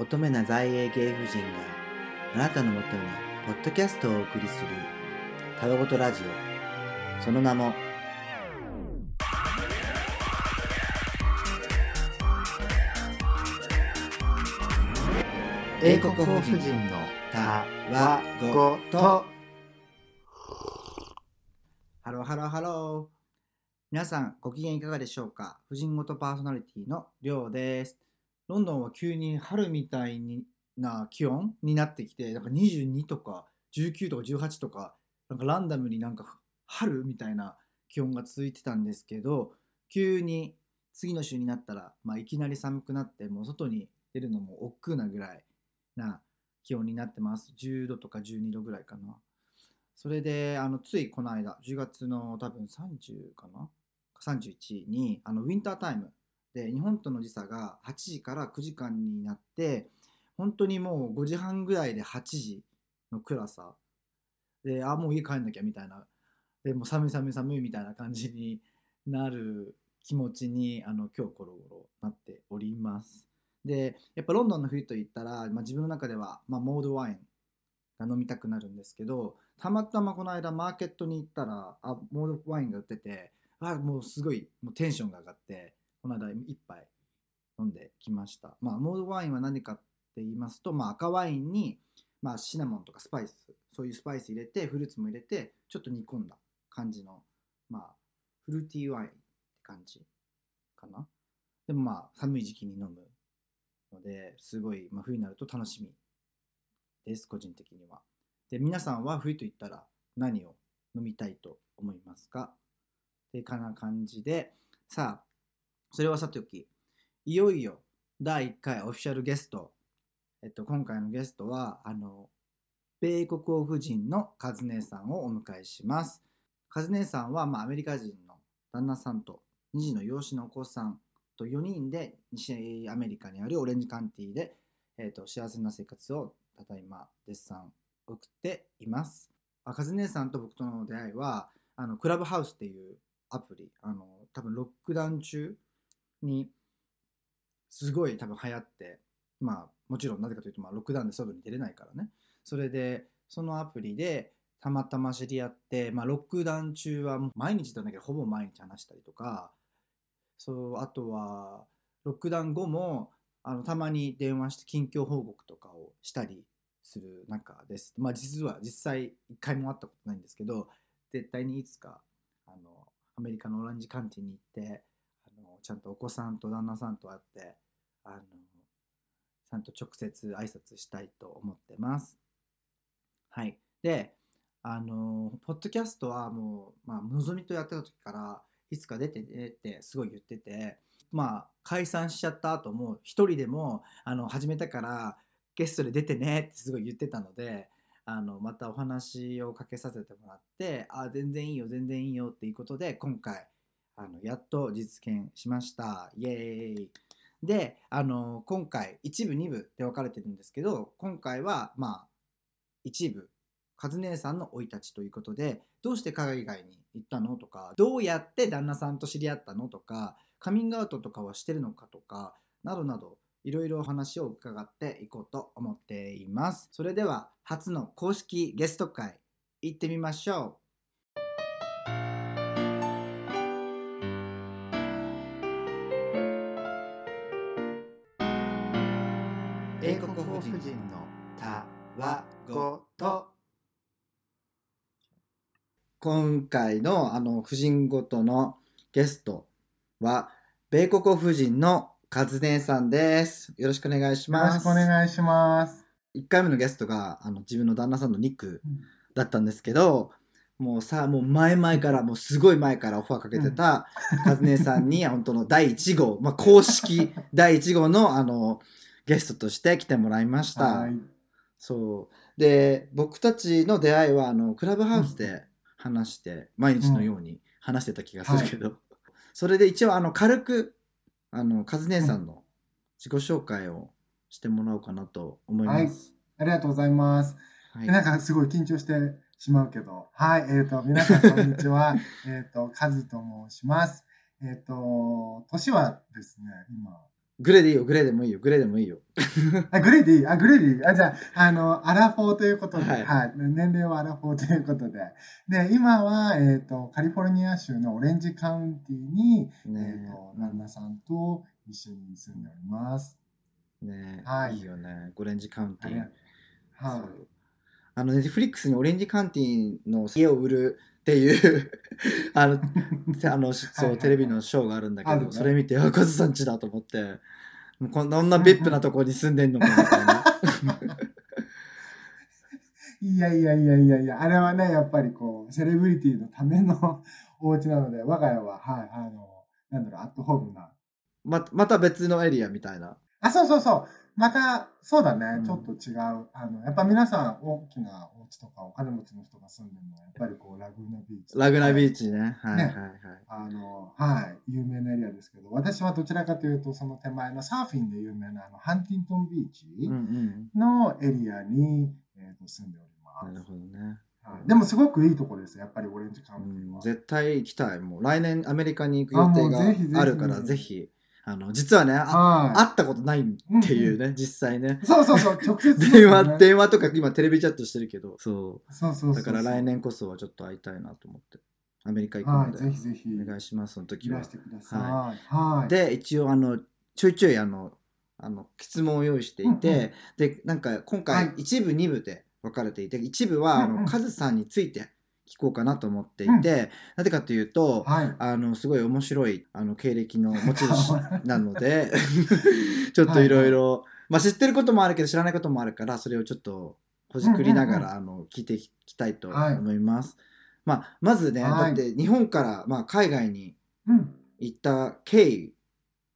乙女な在英ゲイ夫人があなたのもとにポッドキャストをお送りするたわごとラジオ。その名も英国お夫人のたわごと。ハローハローハロー皆さんご機嫌いかがでしょうか？夫人ごとパーソナリティのりょうです。ロンドンは急に春みたいな気温になってきてなんか22とか19とか18とかなんかランダムになんか春みたいな気温が続いてたんですけど急に次の週になったら、まあ、いきなり寒くなってもう外に出るのも億劫なぐらいな気温になってます。10度とか12度ぐらいかな。それであのついこの間10月の多分30かな？31にあのウィンタータイムで日本との時差が8時から9時間になって本当にもう5時半ぐらいで8時の暗さ。であもう家帰んなきゃみたいな。でもう寒い寒い寒いみたいな感じになる気持ちにあの今日コロゴロなっております。でやっぱロンドンの冬といったら、まあ、自分の中では、まあ、モードワインが飲みたくなるんですけどたまたまこの間マーケットに行ったらあモードワインが売っててあもうすごいもうテンションが上がってこの間一杯飲んできました。まあモードワインは何かって言いますと、まあ、赤ワインに、まあ、シナモンとかスパイスそういうスパイス入れてフルーツも入れてちょっと煮込んだ感じのまあフルーティーワインって感じかな。でもまあ寒い時期に飲むのですごい、まあ、冬になると楽しみです個人的には。で皆さんは冬と言ったら何を飲みたいと思いますか？っていうかな感じで。さあそれはさておきいよいよ第1回オフィシャルゲスト、えっと、今回のゲストはあの米国王夫人のカズ姉さんをお迎えします。カズ姉さんは、まあ、アメリカ人の旦那さんと2児の養子のお子さんと4人で西アメリカにあるオレンジカンティで、えっと、幸せな生活をただいま絶賛送っています。あカズ姉さんと僕との出会いはあのクラブハウスっていうアプリあの多分ロックダウン中にすごい多分流行ってまあもちろんなぜかというと、まあ、ロックダウンで外に出れないからねそれでそのアプリでたまたま知り合って、まあ、ロックダウン中は毎日だんだけどほぼ毎日話したりとかそうあとはロックダウン後もあのたまに電話して近況報告とかをしたりする中です。まあ実は実際一回も会ったことないんですけど絶対にいつかあのアメリカのオランジカンティに行ってちゃんとお子さんと旦那さんと会ってあのちゃんと直接挨拶したいと思ってます。はい。で、あの、ポッドキャストはもう、まあ、のぞみとやってた時から、いつか出てねってすごい言ってて、まあ、解散しちゃった後も、一人でも、あの、始めたから、ゲストで出てねってすごい言ってたので、あのまたお話をかけさせてもらってあ全然いいよ全然いいよっていうことで今回あのやっと実現しましたイエーイであの今回1部2部で分かれてるんですけど今回はまあ一部カズ姉さんの生い立ちということでどうして海外に行ったのとかどうやって旦那さんと知り合ったのとかカミングアウトとかはしてるのかとかなどなどいろいろお話を伺っていこうと思っています。それでは初の公式ゲスト会行ってみましょう。わごと今回のあの婦人ごとのゲストは米国婦人のカズネさんです。よろしくお願いします。よろしくお願いします。1回目のゲストがあの自分の旦那さんのニックだったんですけど、もうさ、もう前々から、もうすごい前からオファーかけてた、カズネさんに、本当の第1号、まあ、公式第1号のあのゲストとして来てもらいました。はい。そう。で、僕たちの出会いは、あの、クラブハウスで話して、毎日のように話してた気がするけど、それで一応、あの、軽く、あの、カズネさんの自己紹介をしてもらおうかなと思います。ありがとうございます。はいなんかすごい緊張してしまうけど。はい。えっ、と、皆さんこんにちは。えっと、カズと申します。えっ、と、年はですね、今、グレーでいいよ、グレーでもいいよ、グレーでもいいよ。あ、グレーでいい？あ、グレーでいい？あ、じゃあ、あの、アラフォーということで、ははいい、年齢はアラフォーということで。で、今は、えっ、と、カリフォルニア州のオレンジカウンティに、えっ、ねと、旦那さんと一緒に住んでおります。え、ねえ、はいいいよね。オレンジカウンティー。はい。あの、 Netflix にオレンジカウンティーの家を売るっていう あの、あの、しそう、テレビのショーがあるんだけど、ねそれ見て、あ、カズさんちだと思って、もうこんなベップなところに住んでんのかみたいな。いやいやいやいやいや、あれはね、やっぱりこう、セレブリティのためのお家なので、我が家は、はい、あの、なんだろう、アットホームな。ままた別のエリアみたいな。あ、そうそうそう。また、そうだね、うんちょっと違う。あの、やっぱ皆さん、大きなお家とかお金持ちの人が住んでるのは、やっぱりこう、ラグーナビーチ。ラグナビーチ。チね。はいねはいはい。あの、はい、有名なエリアですけど、私はどちらかというと、その手前のサーフィンで有名なあのハンティントンビーチうんうん。のエリアに、えーと住んでおります。なるほどね。はい、でもすごくいいとこです、やっぱりオレンジカウうん、ンティは。絶対行きたい。もう来年アメリカに行く予定うぜひぜひがあるから、ぜひ。あの、実はね、会ったことないっていうね、実際ねい。。そうそうそう、直接、電話、電話とか今テレビチャットしてるけど、そそうそうそうだから来年こそはちょっと会いたいなと思って。アメリカ行くはい、ので、ぜひぜひ、お願いします、その時はいらし。てください。はい。で、一応、あの、ちょいちょい、あの、あの質問を用意していて、で、なんか今回はい、一部、二部で分かれていて、一部は、あの、カズさんについて聞こうかなと思っていて、なぜかというと、はい。あの、すごい面白い、あの、経歴の持ち主なので、ちょっといろいろ、まあ知ってることもあるけど知らないこともあるから、それをちょっとほじくりながら、うんあの、聞いていきたいとはい思います。まあ、まずね、はいだって日本から、まあ、海外にうん。行った経緯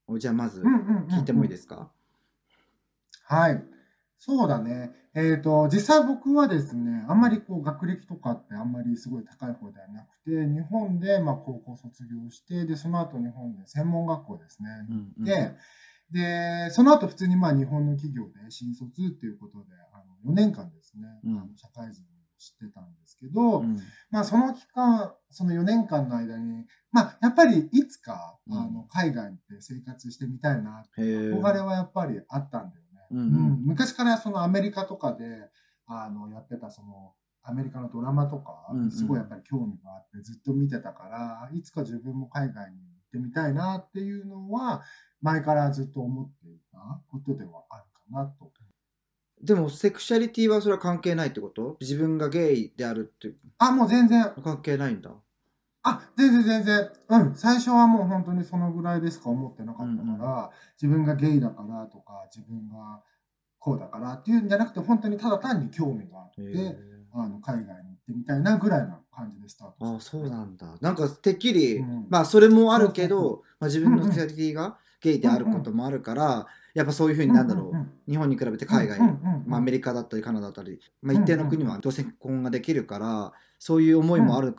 を、じゃあまず。聞いてもいいですすか、はい。そうだね。えっ、と、実際僕はですね、あんまりこう学歴とかってあんまりすごい高い方ではなくて、日本でまあ高校卒業して、で、その後日本で専門学校ですね。うんうんで、で、その後普通にまあ日本の企業で新卒っていうことで、あの4年間ですね、うんあの社会人をしてたんですけど、うんまあその期間、その4年間の間に、まあやっぱりいつか、うんあの海外で生活してみたいなって憧れはやっぱりあったんだよね。うん昔からそのアメリカとかであのやってたそのアメリカのドラマとかすごいやっぱり興味があってずっと見てたから、いつか自分も海外に行ってみたいなっていうのは前からずっと思っていたことではあるかなと。でも、セクシャリティはそれは関係ないってこと？自分がゲイであるってあ、もう全然、関係ないんだ。あ、全然全然、うん、最初はもう本当にそのぐらいでしか思ってなかったから、うんうん。自分がゲイだからとか、自分がこうだからっていうんじゃなくて、本当にただ単に興味があって、あの海外に行ってみたいなぐらいな感じでスタートああ、したそうなんだ。なんか、てっきり、うん。まあ、それもあるけど、まあ、自分のセクシャリティがゲイであることもあるから、やっぱそういうふうになんだろう、うんうん日本に比べて海外、うんうんうんまあ、アメリカだったりカナダだったり、まあ、一定の国は同性婚ができるから、そういう思いもある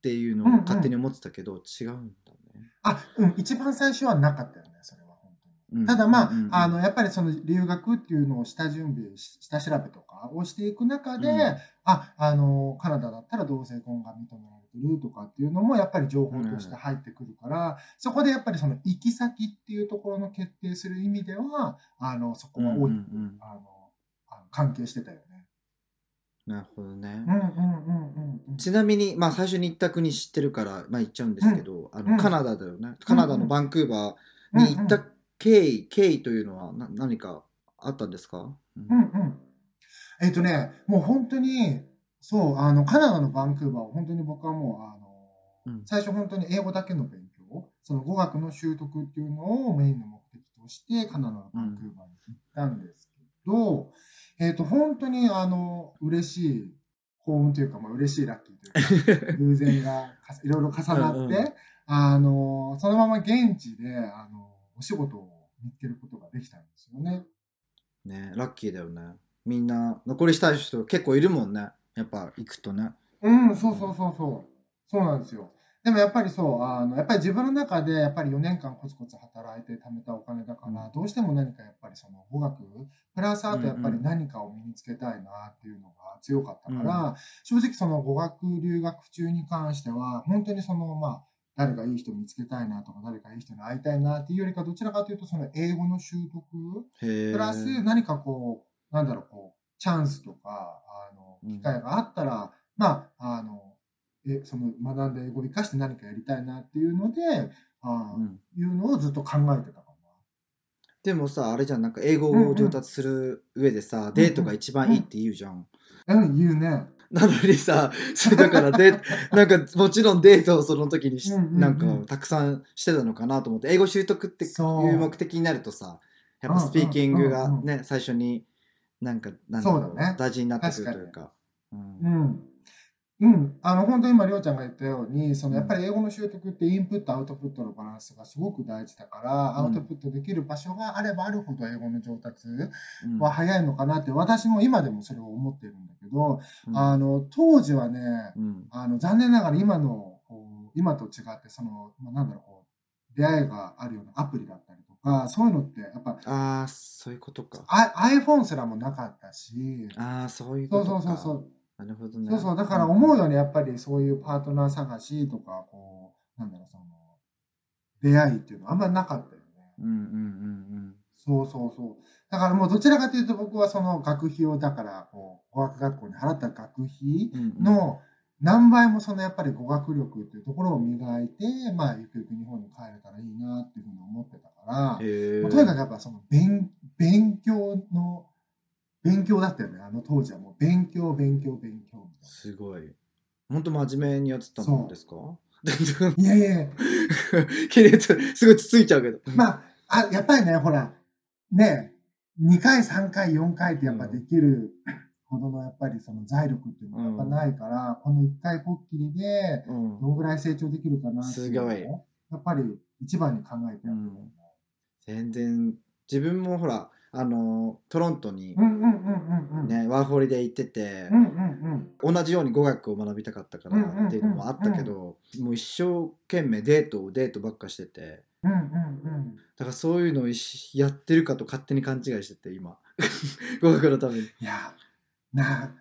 っていうのを勝手に思ってたけど、違うんだね。あ、うん、一番最初はなかったよね、それは本当に。うんただまあ、うんうんうんあの、やっぱりその留学っていうのを下準備、し下調べとかをしていく中で、うんあ、あの、カナダだったら同性婚が認められてるとかっていうのもやっぱり情報として入ってくるから、そこでやっぱりその行き先っていうところの決定する意味では、あの、そこは大きく、うんうんあの関係してたよね。なるほどね。うんうんうんうんうん。ちなみに、まあ、最初に行った国知ってるから、まあ、行っちゃうんですけど、あうんのカナダだよね。カナダのバンクーバーに行った経緯、経緯というのはな何かあったんですか、うんうんうん。えっ、とね、もう本当に、そう、あの、カナダのバンクーバーは本当に僕はもう、あの、うん最初本当に英語だけの勉強、その語学の習得っていうのをメインの目的として、カナダのバンクーバーに行ったんですけど、えっ、と、本当に、あの、嬉しい幸運というか、まあ、嬉しいラッキーというか、偶然がかいろいろ重なって、うんうんあの、そのまま現地で、あの、お仕事を見つけることができたんですよね。ねラッキーだよね。みんな残りしたい人結構いるもんね。やっぱ行くとね。うん、そうそうそうそう。そうなんですよ。でもやっぱりそう、あの、やっぱり自分の中で、やっぱり4年間コツコツ働いて貯めたお金だから、どうしても何かやっぱりその語学、プラスあとやっぱり何かを身につけたいなっていうのが強かったから、うん。正直その語学留学中に関しては、本当にその、まあ、誰かいい人見つけたいなとか、誰かいい人に会いたいなっていうよりか、どちらかというと、その英語の習得。プラス何かこう、なんだろう、こう、チャンスとか、あの、うん。機会があったら、まあ、あの、え、その学んだ英語を活かして何かやりたいなっていうので、あーうん。いうのをずっと考えてたかでもさ、あれじゃん、なんか英語を上達する上でさ、デートが一番いいって言うじゃん。な。うん、言うね。なのにさ、それだからで、なんかもちろんデートをその時にし、うんうんうん。なんかたくさんしてたのかなと思って、英語習得っていう目的になるとさ、やっぱうんうんスピーキングがうんうんね、最初になんか、なんだろそう大事になってくるというか。うんうん。うん。あの、本当に今、りょうちゃんが言ったように、その、やっぱり英語の習得ってインプット、アウトプットのバランスがすごく大事だから、アウトプットできる場所があればあるほど英語の上達うんは早いのかなって、私も今でもそれを思ってるんだけど、うんあの、当時はね、うんあの、残念ながら今の、今と違って、その、まあ、なんだろう、こう、出会いがあるようなアプリだったりとか、そういうのって、やっぱ、ああ、そういうことか。アイ iPhone すらもなかったし、ああ、そういうそうことか。そうそうそう。なるほどね。そうそう、だから思うようにやっぱりそういうパートナー探しとか、こう、なんだろう、その、出会いっていうのはあんまりなかったよね。うんうんうんそうそうそう。だからもうどちらかというと僕はその学費を、だから、こう、語学学校に払った学費うんうん。の何倍もそのやっぱり語学力っていうところを磨いて、まあ、ゆくゆく日本に帰れたらいいなっていうふうに思ってたから、とにかくやっぱその勉勉強の、勉強だったよね。あの当時はもう勉強、勉強、勉強みたいな。すごい。本当真面目にやってたんですか？いやいやいや、キレすごいつついちゃうけど。まあ、あ、やっぱりね、ほら、ね、2回、3回、4回ってやっぱできるほどのやっぱりその財力っていうのがやっぱないから、この1回こっきりで、うんどんぐらい成長できるかなっていうのをすごいやっぱり一番に考えてやるよね全然自分もほらあのトロントに。ね、ワーホリで行ってて。同じように語学を学びたかったからっていうのもあったけど、もう一生懸命デートをデートばっかしてて。だからそういうのをやってるかと勝手に勘違いしてて今 語学のために。いや、な、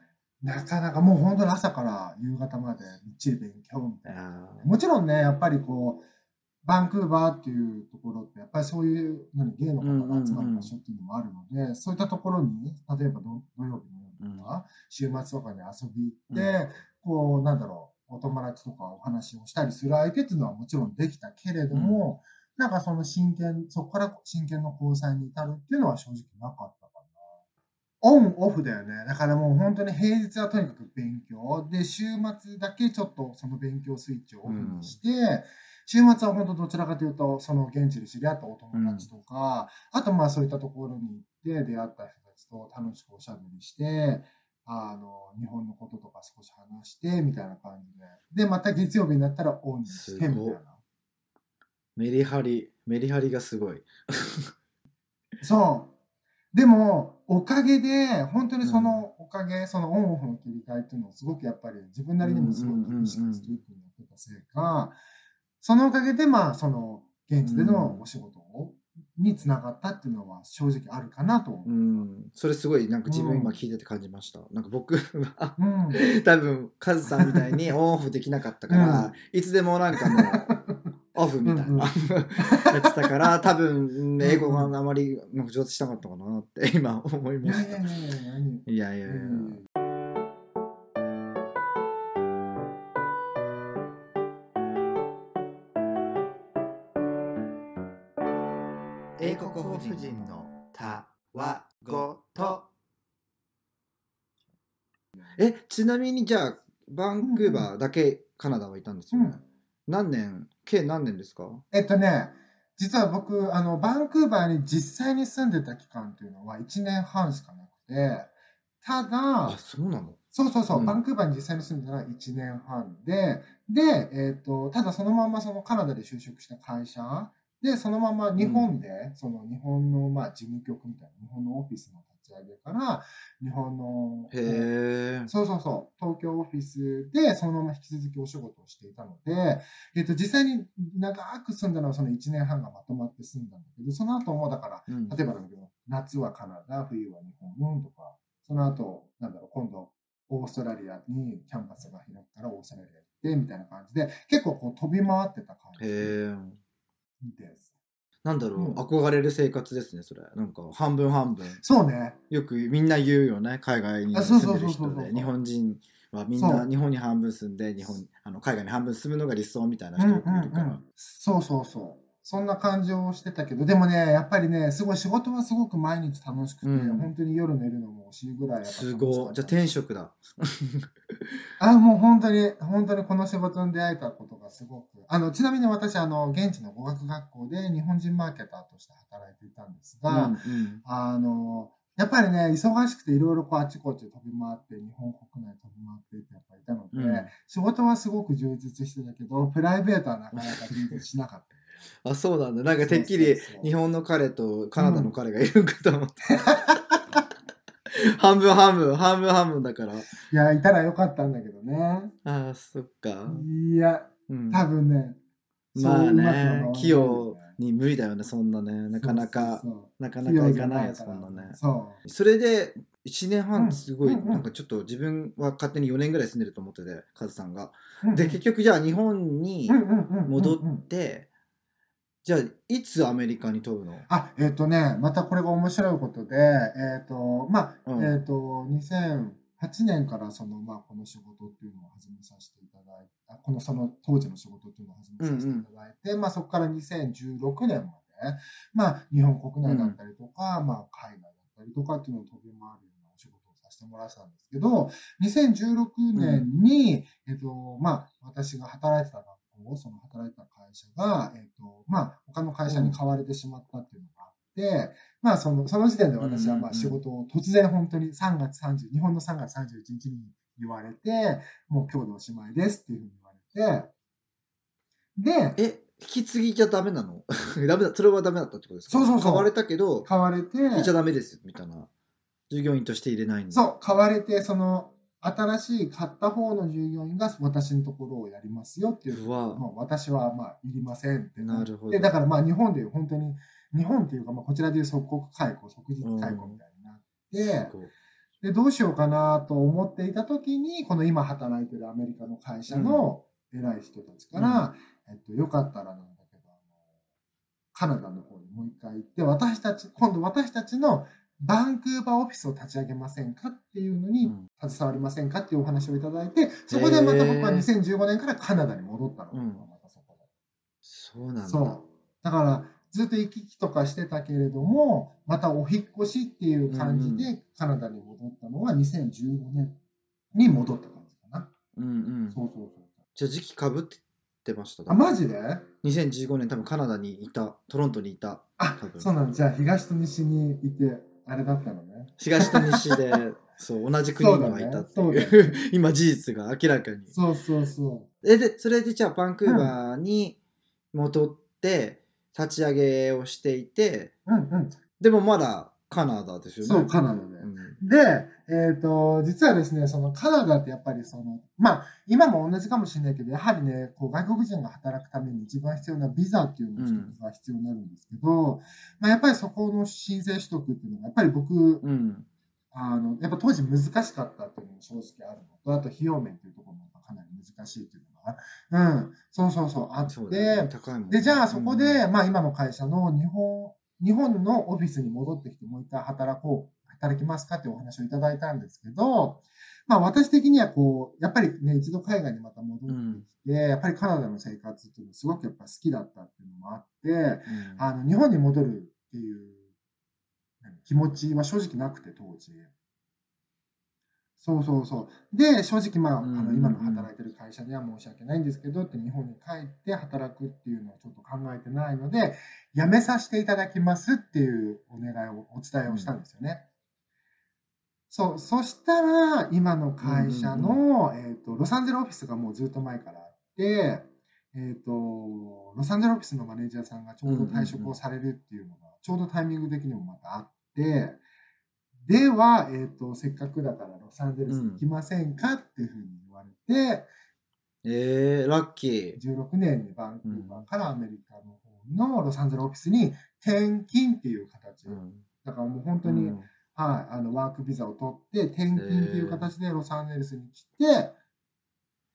なかなかもう本当に朝から夕方までみっちり勉強みたいな。あもちろんね、やっぱりこう、バンクーバーっていうところって、やっぱりそういう、何、ゲイの方が集まる場所っていうのもあるので、そういったところに、例えば土土曜日の夜とか、週末とかに遊び行って、こう、なんだろう、お友達とかお話をしたりする相手っていうのはもちろんできたけれども、なんかその真剣、そこから真剣の交際に至るっていうのは正直なかったかな。オン、オフだよね。だからもう本当に平日はとにかく勉強。で、週末だけちょっとその勉強スイッチをオフにして、週末は本当どちらかというと、その現地で知り合ったお友達とか、あとまあそういったところに行って出会った人たちと楽しくおしゃべりして、あの、日本のこととか少し話して、みたいな感じで。で、また月曜日になったらオンにして、みたいな。メリハリメリハリがすごい。そう。でも、おかげで、本当にそのおかげ、そのオンオフの切り替えっていうのをすごくやっぱり自分なりにもすごくストイックにやってたせいか、そのおかげで、まあ、その、現地でのお仕事を、につながったっていうのは正直あるかなと思う。うん、それすごいなんか自分今聞いてて感じました。なんか僕はうん。多分カズさんみたいに オンオフできなかったから、うんいつでもなんかもうオフみたいな、うんうんやってたから多分英語があまりなんか上達したかったかなって今思いいました。やいやいやいや、ちなみにじゃあ、バンクーバーだけカナダはいたんですよね。うん。何年、計何年ですか？えっとね、実は僕、あの、バンクーバーに実際に住んでた期間っていうのは1年半しかなくて、ただあ、、そうなの？そうそうそう、うん。バンクーバーに実際に住んでたのは1年半で、で、えっ、と、ただそのままそのカナダで就職した会社で、そのまま日本で、その日本のまあ事務局みたいな、日本のオフィスの立ち上げから、日本の、へえ。そうそうそう、東京オフィスでそのまま引き続きお仕事をしていたので、えっ、と、実際に長く住んだのはその1年半がまとまって住んだんだけど、その後もだから、うん例えばだけど、夏はカナダ、冬は日本とか、その後、なんだろう、今度、オーストラリアにキャンパスが開くからオーストラリア行って、みたいな感じで、結構こう飛び回ってた感じ。です。なんだろう、うん憧れる生活ですね、それ。なんか、半分半分。そうね。よくみんな言うよね、海外にあそう住そうんそうそうそうでる人で。日本人はみんそうな日本に半分住んで、日本あの海外に半分住むのが理想みたいな人よくいるから。そうそうそう。そんな感じをしてたけど、でもね、やっぱりね、すごい仕事はすごく毎日楽しくて、うん本当に夜寝るのも惜しいぐらいやっぱすごい。じゃあ転職だ。あ、もう本当に、本当にこの仕事に出会えたことがすごく。あの、ちなみに私、あの、現地の語学学校で日本人マーケターとして働いていたんですが、うんうんあの、やっぱりね、忙しくていろいろこうあっちこっち飛び回って、日本国内飛び回ってってやっぱいたので、うん仕事はすごく充実してたけど、プライベートはなかなか充実しなかった。あ、そうなんだ。なんかてっきりそうそうそう日本の彼とカナダの彼がいるんかと思って。半分半分、半分半分だから。いや、いたらよかったんだけどね。ああ、そっか。いや、うん、多分ね、まあね器用に無理だよね、そんなね。なかなか、なかなかいかないよ、器用じゃそんなね。そう。それで1年半すごい、うんなんかちょっと自分は勝手に4年ぐらい住んでると思ってて、カズさんが。うんで、結局じゃあ日本に戻うんうんうんうんって、じゃあいつアメリカに飛ぶの？あ、えっ、とね、またこれが面白いことで、えっ、と、まあ、うん。えっ、と、2008年からその、まあ、この仕事っていうのを始めさせていただいて、あこのその当時の仕事っていうのを始めさせていただいて、まあ、そこから2016年まで、まあ、日本国内だったりとか、まあ、海外だったりとかっていうのを飛び回るようなお仕事をさせてもらってたんですけど、2016年に、えっ、と、まあ、私が働いてた学校、その働いてた会社が、えっ、と、まあ、他の会社に買われてしまったっていうのがあって、まあ、その、その時点で私は、まあ、仕事を突然本当に3月30、日本の3月31日に言われて、もう今日でおしまいですっていうふうに言われて、で、え、引き継ぎじゃダメなの？ダメだ、それはダメだったってことですか？そうそうそう買われたけど、買われて、いちゃダメですみたいな。従業員として入れない。そう、買われて、その、新しい買った方の従業員が私のところをやりますよっていう。うわもう私はまあいりませんってなるほど。で、だからまあ日本でいう本当に、日本っていうかまあこちらでいう即刻解雇、即日解雇みたいになって、で、どうしようかなと思っていた時に、この今働いてるアメリカの会社の偉い人たちから、えっと、よかったらなんだけど、あのカナダの方にもう一回行って、私たち、今度私たちのバンクーバーオフィスを立ち上げませんかっていうのにうん携わりませんかっていうお話をいただいて、そこでまた僕はへー2015年からカナダに戻ったの。うんまたそこでそうなんだ。そう。だから、ずっと行き来とかしてたけれども、またお引っ越しっていう感じうんでカナダに戻ったのは2015年に戻った感じかな。うんうん。そうそうそう。じゃあ時期かぶってました？あ、マジで？2015年多分カナダにいた、トロントにいた。あそうなんだ。じゃあ東と西にいて、あれだったのね。東と西で、そう、同じ国にはいたってそうだねいう、今事実が明らかに。そうそうそえ、で、それでじゃあバンクーバーに戻って、立ち上げをしていて、う。うんうん。でもまだカナダですよね。そう、カナダで。うんで、えっ、と、実はですね、そのカナダってやっぱりその、まあ、今も同じかもしれないけど、やはりね、こう外国人が働くために一番必要なビザっていうのが必要になるんですけど、まあ、やっぱりそこの申請取得っていうのが、やっぱり僕、うん。あの、やっぱ当時難しかったっていうのも正直あるのと、あと費用面っていうところもかなり難しいっていうのが、うん、そうそうそう、あって、ね。で、じゃあそこで、うん。まあ今の会社の日本、日本のオフィスに戻ってきてもう一回働こう、働きますかっていうお話をいただいたんですけど、まあ私的にはこう、やっぱりね、一度海外にまた戻ってきて、やっぱりカナダの生活っていうのすごくやっぱ好きだったっていうのもあって、うんあの、日本に戻るっていう何気持ちは正直なくて、当時。そうそうそう。で、正直まあ、あうんうんうんの今の働いてる会社には申し訳ないんですけど、って日本に帰って働くっていうのはちょっと考えてないので、辞めさせていただきますっていうお願いを、お伝えをしたんですよね。そう、そしたら、今の会社の、えっ、と、ロサンゼルオフィスがもうずっと前からあって、えっ、と、ロサンゼルオフィスのマネージャーさんがちょうど退職をされるっていうのが、ちょうどタイミング的にもまたあって、では、えっ、と、せっかくだからロサンゼルス行きませんかっていうふうに言われて、えー、ラッキー。16年にバンクーバーからアメリカの方のロサンゼルオフィスに転勤っていう形。うん。だからもう本当に、うんはい、あの、ワークビザを取って、転勤っていう形でロサンゼルスに来て、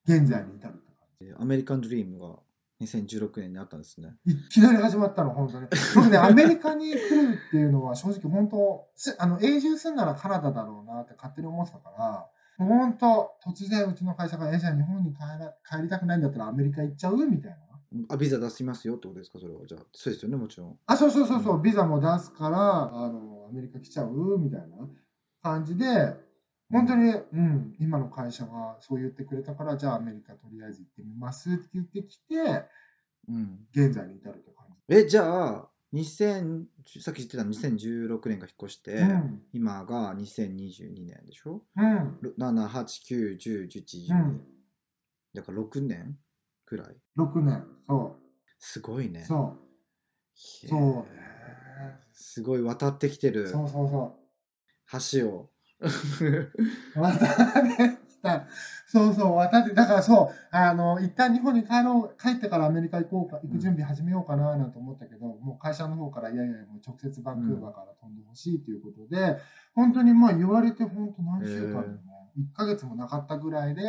現在に至るって感じ。アメリカンドリームが2016年にあったんですね。いきなり始まったの、本当に。僕ね、アメリカに来るっていうのは正直本当、すあの永住するならカナダだろうなって勝手に思ってたから、本当、突然うちの会社が、え、じゃあ日本に帰ら帰りたくないんだったらアメリカ行っちゃうみたいな。あ、ビザ出しますよってことですか、それは。じゃあ、そうですよね、もちろん。あ、そうそうそうそう、ビザも出すから、あの、アメリカ来ちゃう？みたいな感じで、本当に、うん、今の会社がそう言ってくれたから、じゃあアメリカとりあえず行ってみますって言ってきて、うん。現在に至るって感じ。え、じゃあ、2000さっき言ってた2016年が引っ越して、うん今が2022年でしょ？うん。ろ ?7、8、9、10、11、12。うんだから6年くらい？6年。そすごいね。う。そへーそうねすごい渡ってきてう。るそうそうそ橋を。う。渡ってきた。そうそう、渡って、だからそう、あの、一旦日本に帰ろう、帰ってからアメリカ行こうか、行く準備始めようかななんて思ったけど、もう会社の方から、いやいや、もう直接バンクーバーから飛んでほしいということで、本当にまあ言われて本当何週間でね、1ヶ月もなかったぐらいで、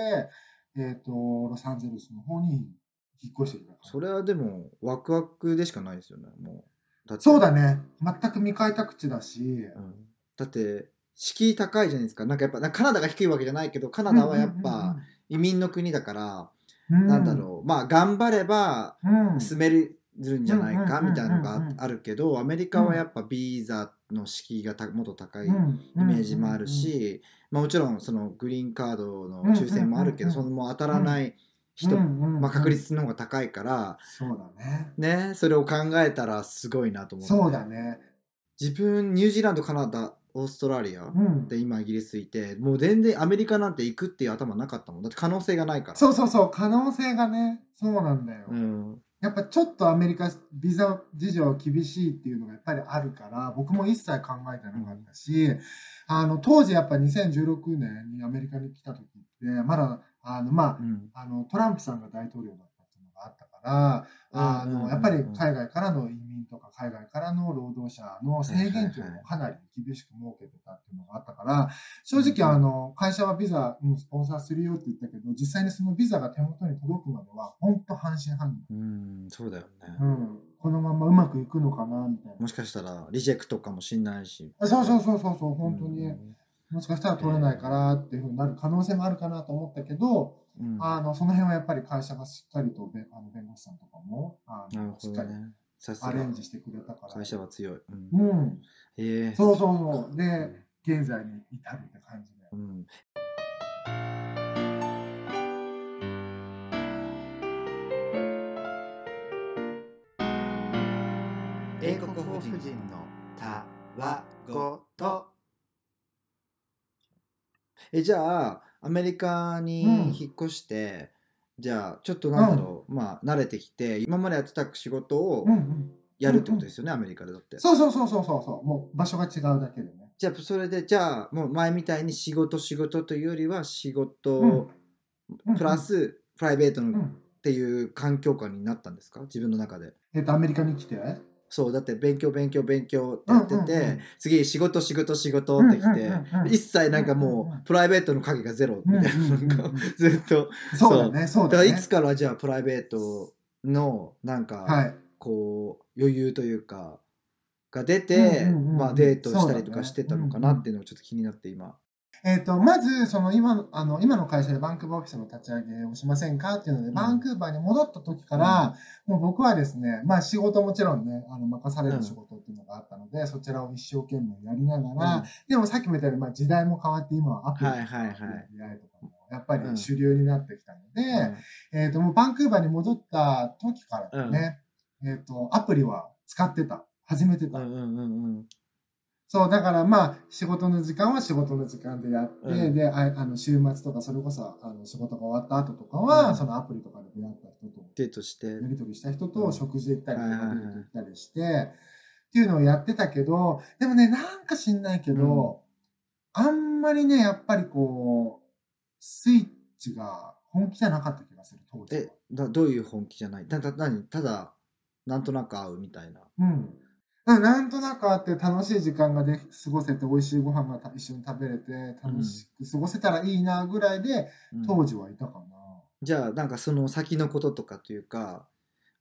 えっ、と、ロサンゼルスの方に引っ越してきた。それはでも、ワクワクでしかないですよね、もう。だそうだね。全く未開拓地だし、うん。だって、敷居高いじゃないですか。なんかやっぱ、カナダが低いわけじゃないけど、カナダはやっぱ移民の国だから、うん、なんだろう、まあ頑張れば住めるんじゃないかうんみたいなのがああるけど、アメリカはやっぱビザの敷居がたもっと高いイうん。メージもある、し、まあもちろんそのグリーンカードの抽選もあるけど、そのもう当たらない人、まあ確率の方が高いから、そうだね。ね、それを考えたらすごいなと思って。そうだね。自分、ニュージーランド、カナダ、オーストラリアうん。で今イギリスいて、もう全然アメリカなんて行くっていう頭なかったもん。だって可能性がないから。そうそうそう、可能性がね、そうなんだよ。うん。やっぱちょっとアメリカビザ事情厳しいっていうのがやっぱりあるから、僕も一切考えてなかったし、あの、当時やっぱ2016年にアメリカに来た時って、まだ、あの、まうん。あ、あの、トランプさんが大統領だったっていうのがあったから、あの、やっぱり海外からの移民とか海外からの労働者の制限っていうのをかなり厳しく設けてたっていうのがあったから、正直あの、会社はビザ、うんスポンサーするよって言ったけど、実際にそのビザが手元に届くまでは、本当半信半疑。うん、そうだよね。うん。このままうまくいくのかな、みたいなも。しかしたらリジェクトかもしんないし。あそうそうそうそうそう、本当に。うんもしかしたら取れないからっていうふうになる可能性もあるかなと思ったけど、うんあの、その辺はやっぱり会社がしっかりとべあの弁護士さんとかも、あの、しっかりアレンジしてくれたから。会社は強い。うんうん。ええそうそうそう。で、現在に至るって感じで。うん。英国法人のたわごと。え、じゃあ、アメリカにうん引っ越して、じゃあ、ちょっとなんだろう、まあ、慣れてきて、今までやってた仕事をうんうん。やるってことですよね、アメリカでだって。そうそうそうそうそうそう。もう場所が違うだけでね。じゃあ、それで、じゃあ、もう前みたいに仕事、仕事というよりは、仕事、うんプラス、プライベートのっうん。ていう環境下になったんですか？自分の中で。えっと、アメリカに来て。そう、だって勉強、勉強、勉強ってやってて、うんうんうん次、仕事、仕事、仕事ってきて、うんうんうんうん一切なんかもうプライベートの影がゼロみたいな、うんうんずっと。そうだね、そうだね。だからいつからじゃあ、プライベートの、なんか、はい。こう、余裕というか、が出て、うんうんうんうんまあ、デートしたりとかしてたのかなっていうのがちょっと気になって、今。えっ、と、まず、その今の、あの、今の会社でバンクーバーオフィスの立ち上げをしませんかっていうので、ん。バンクーバーに戻った時から、もう僕はですね、まあ仕事もちろんね、あの、任される仕事っていうのがあったので、そちらを一生懸命やりながら、でもさっきも言ったように、まあ時代も変わって今はアプリとかはいはい。はい AI とかも、やっぱり主流になってきたので、うん。えっ、と、もうバンクーバーに戻った時からね、えっ、と、アプリは使ってた。始めてた。うんうんうんうんそう、だからまあ、仕事の時間は仕事の時間でやって、うんで、ああの週末とか、それこそあの仕事が終わった後とかは、うんそのアプリとかで出会った人と、デートしてや。り取りした人とうん食事行ったりとか、デート行ったりして、っていうのをやってたけど、でもね、なんか知んないけど、あんまりね、やっぱりこう、スイッチが本気じゃなかった気がする、当時はえ。だどういう本気じゃないただ何ただなんとなく会うみたいなうん。うんなんとなくあって楽しい時間がで過ごせて、美味しいご飯がた一緒に食べれて、楽しく過ごせたらいいなぐらいで、うん。当時はいたかな。じゃあなんかその先のこととかというか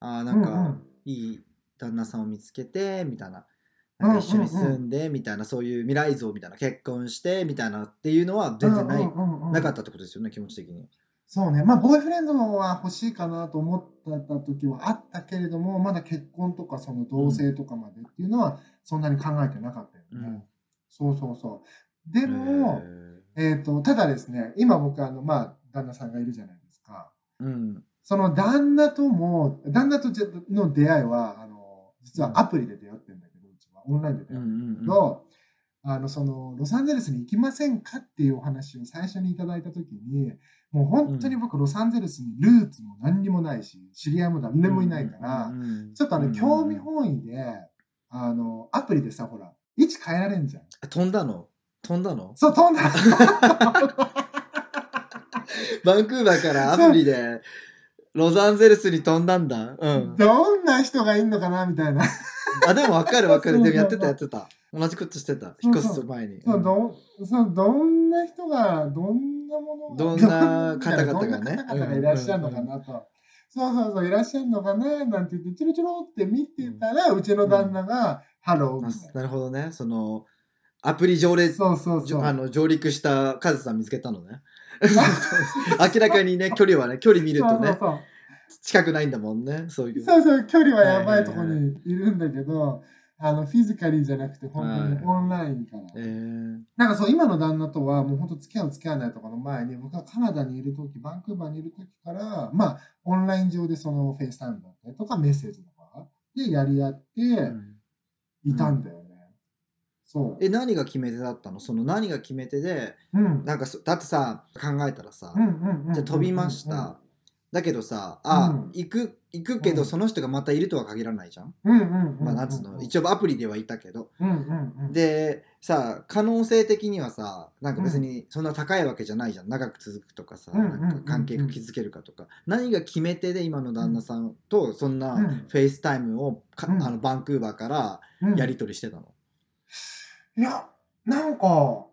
あーなんか、いい旦那さんを見つけてみたいな。なんか一緒に住んでみたいな、そういう未来像みたいな結婚してみたいなっていうのは全然ない、なかったってことですよね気持ち的に。そうね、まあ、ボーイフレンドは欲しいかなと思ってた時はあったけれども、まだ結婚とかその同棲とかまでっていうのはそんなに考えてなかったよね。うん。そうそうそう。でも、えっ、と、ただですね、今僕あの、まあ、旦那さんがいるじゃないですか。えーうん。その旦那とも、旦那との出会いは、あの、実はアプリで出会ってるんだけど、うちは。オンラインで出会ってるんだけど、あの、その、ロサンゼルスに行きませんかっていうお話を最初にいただいたときに、もう本当に僕、ロサンゼルスにルーツも何にもないし、知り合いも誰もいないから、ちょっとあの、うん興味本位で、あの、アプリでさ、ほら、位置変えられんじゃん。飛んだの？飛んだの？そう、飛んだ。バンクーバーからアプリでロサンゼルスに飛んだんだ。うん。どんな人がいんのかなみたいな。あ、でも分かる分かる。でもやってたやってた。同じことしてた。引っ越す前に。そうどそうどんな人が、どんなものが、どんな方々がね方々がいらっしゃるのかなと。そうそうそう、いらっしゃるのかななんて言って、チロチロって見てたら、うちの旦那が、ハローなるほどね。その、アプリ上。そうそうあの上陸したカズさん見つけたのね。明らかにね、距離はね、距離見るとね、近くないんだもんね。そういう。そうそうそう、距離はやばいところにいるんだけど、あの、 physically じゃなくて、本当にオンラインから。えー、なんかそう、今の旦那とは、もう本当付き合う付き合わないとかの前に、僕はカナダにいるとき、バンクーバーにいるときから、まあ、オンライン上でその FaceTime だったりとか、メッセージとかでやり合ってうんいたんだよね。そう。え、何が決め手だったの？その何が決め手で、うん。なんかそ、だってさ、考えたらさ、うんうんうん。じゃあ飛びました。だけどさ、あ、うん行く、行くけど、うんその人がまたいるとは限らないじゃん。うんうんうんうん。まあ、なんつうの、一応アプリではいたけど。うんうんうん。、で、さ、可能性的にはさ、なんか別にそんな高いわけじゃないじゃん。長く続くとかさ、うんうんうんうんなんか関係が築けるかとか。何が決め手で今の旦那さんとそんなうん FaceTime をか、うんあのバンクーバーからうんやり取りしてたの？いや、なんか、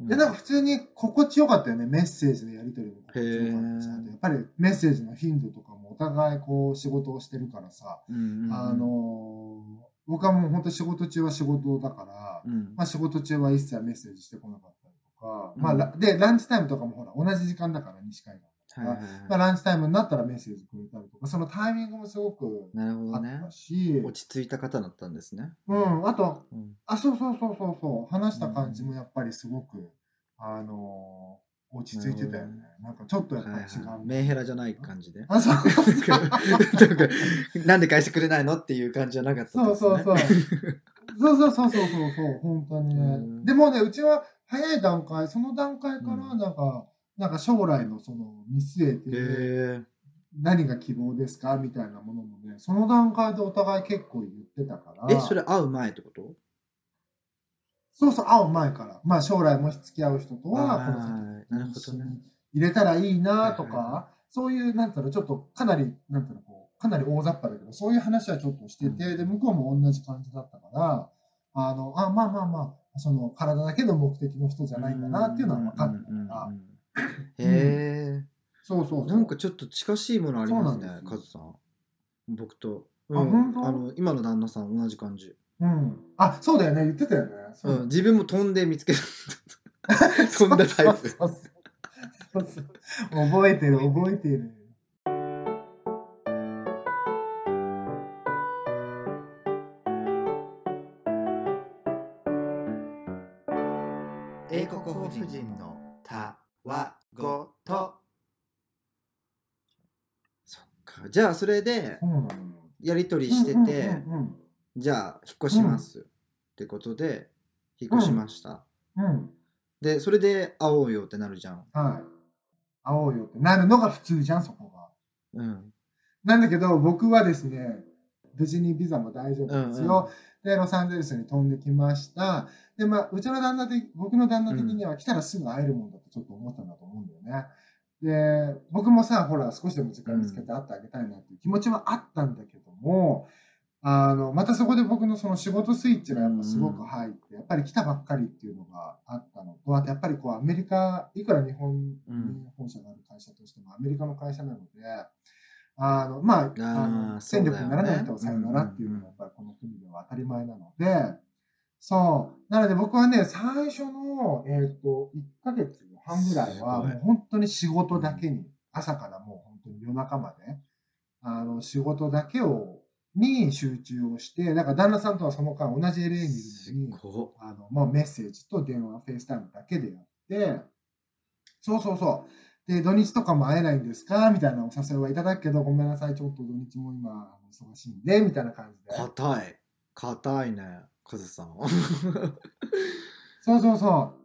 うん。いや、なんか普通に心地よかったよね。メッセージのやり取りも。心地よかったしへーあと。やっぱりメッセージの頻度とかもお互いこう仕事をしてるからさ、うんうんうん。あのー僕はもう本当仕事中は仕事だから、うん。まあ仕事中は一切メッセージしてこなかったりとか、うん。まあラで、ランチタイムとかもほら、同じ時間だから西海岸。はいはいはいまあランチタイムになったらメッセージくれたりとか、そのタイミングもすごくあった。し、落ち着いた方だったんですね。うん、あと、うんあ、そうそうそうそうそう、話した感じもやっぱりすごく、あのー落ち着いてたよね。なんかちょっとやっぱ違う。はいメンヘラじゃない感じで。あ、そう。なんかなんで返してくれないのっていう感じじゃなかった。そうそうそう。そうそうそうそうそうそう、本当にね。うんでもね、うちは早い段階、その段階からうんなんか、なんか将来のその見据えて、へ何が希望ですかみたいなものもね、その段階でお互い結構言ってたから。え、それ会う前ってこと？そうそう、会う前から。まあ将来もし付き合う人とは、この先なるほどね。入れたらいいなとはいはいはか、そういう、なんていうの、ちょっとかなり、なんていうの、こう、かなり大雑把だけど、そういう話はちょっとしてて、うん。で、向こうも同じ感じだったから、あの、あ、まあまあまあ、その体だけの目的の人じゃないんだなっていうのは分かってたから、うんうんうんうんへそうそうそう。え。なんかちょっと近しいものありますねそうなんです、カズさん。僕と。あうん本当？あの今の旦那さん同じ感じ。うん。あ、そうだよね、言ってたよね。そううん、自分も飛んで見つけた。飛んだタイプ。そうそうそうそう覚えてる、覚えてる。じゃあそれで。やり取りしてて、うんうんうんじゃあ引っ越します、ってことで引っ越しました。うん。うん。で、それで会おうよってなるじゃん。はい。会おうよってなるのが普通じゃん、そこが。うん。なんだけど、僕はですね、無事にビザも大丈夫ですよ。で、ロサンゼルスに飛んできました。で、まあ、うちの旦那的、僕の旦那的には来たらすぐ会えるもんだとちょっと思ったんだと思うんだよね。で、僕もさ、ほら、少しでも時間見つけて会ってあげたいなっていう気持ちはあったんだけども、あの、またそこで僕のその仕事スイッチがやっぱすごく入って、やっぱり来たばっかりっていうのがあったの。と、あとやっぱりこうアメリカ、いくら日本にうん。本社がある会社としてもアメリカの会社なので、あの、まあ、あーの戦力にならない人はさよならっていうのがやっぱりこの国では当たり前なので、そう。なので僕はね、最初の、えっ、と、1ヶ月半ぐらいは、もう本当に仕事だけに、朝からもう本当に夜中まで、あの、仕事だけを、に集中をして、だから旦那さんとはその間同じ LA にいるすのに、ごあの、もうメッセージと電話、 FaceTime だけでやって、そうそうそう。で、土日とかも会えないんですか？みたいなお誘いはいただくけど、ごめんなさい、ちょっと土日も今、忙しいんで、みたいな感じで。硬い。硬いねカズさん。そうそうそ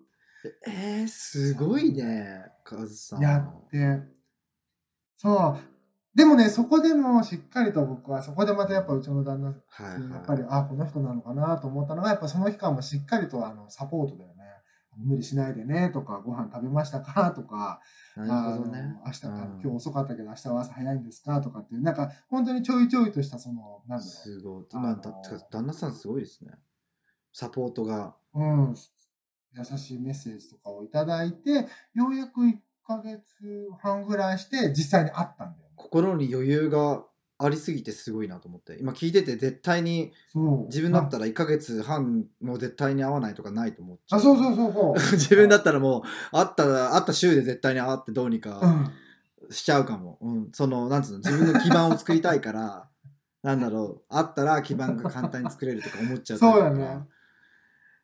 えー、すごいねカズさう。んやって。そう。でもね、そこでもしっかりと僕は、そこでまたやっぱうちの旦那はいはいやっぱり、あ、この人なのかなと思ったのが、やっぱその期間もしっかりとあのサポートだよね。無理しないでねとか、ご飯食べましたかとか、なるほどね明日、あのうん今日遅かったけど明日は朝早いんですかとかっていう、なんか本当にちょいちょいとしたその、なんだろすごいあ旦那さんすごいですねサポートがう、うん、優しいメッセージとかをいただいて、ようやく1ヶ月半ぐらいして実際に会ったんだよね。心に余裕がありすぎてすごいなと思って今聞いてて絶対に。自分だったら1ヶ月半も絶対に会わないとかないと思っちゃあ、そうそうそうそう。自分だったらもう会ったら会った週で絶対に会ってどうにうかん。しちゃうかも、うん、そのなんつうの自分の基盤を作りたいからなんだろう会ったら基盤が簡単に作れるとか思っちゃうそうだね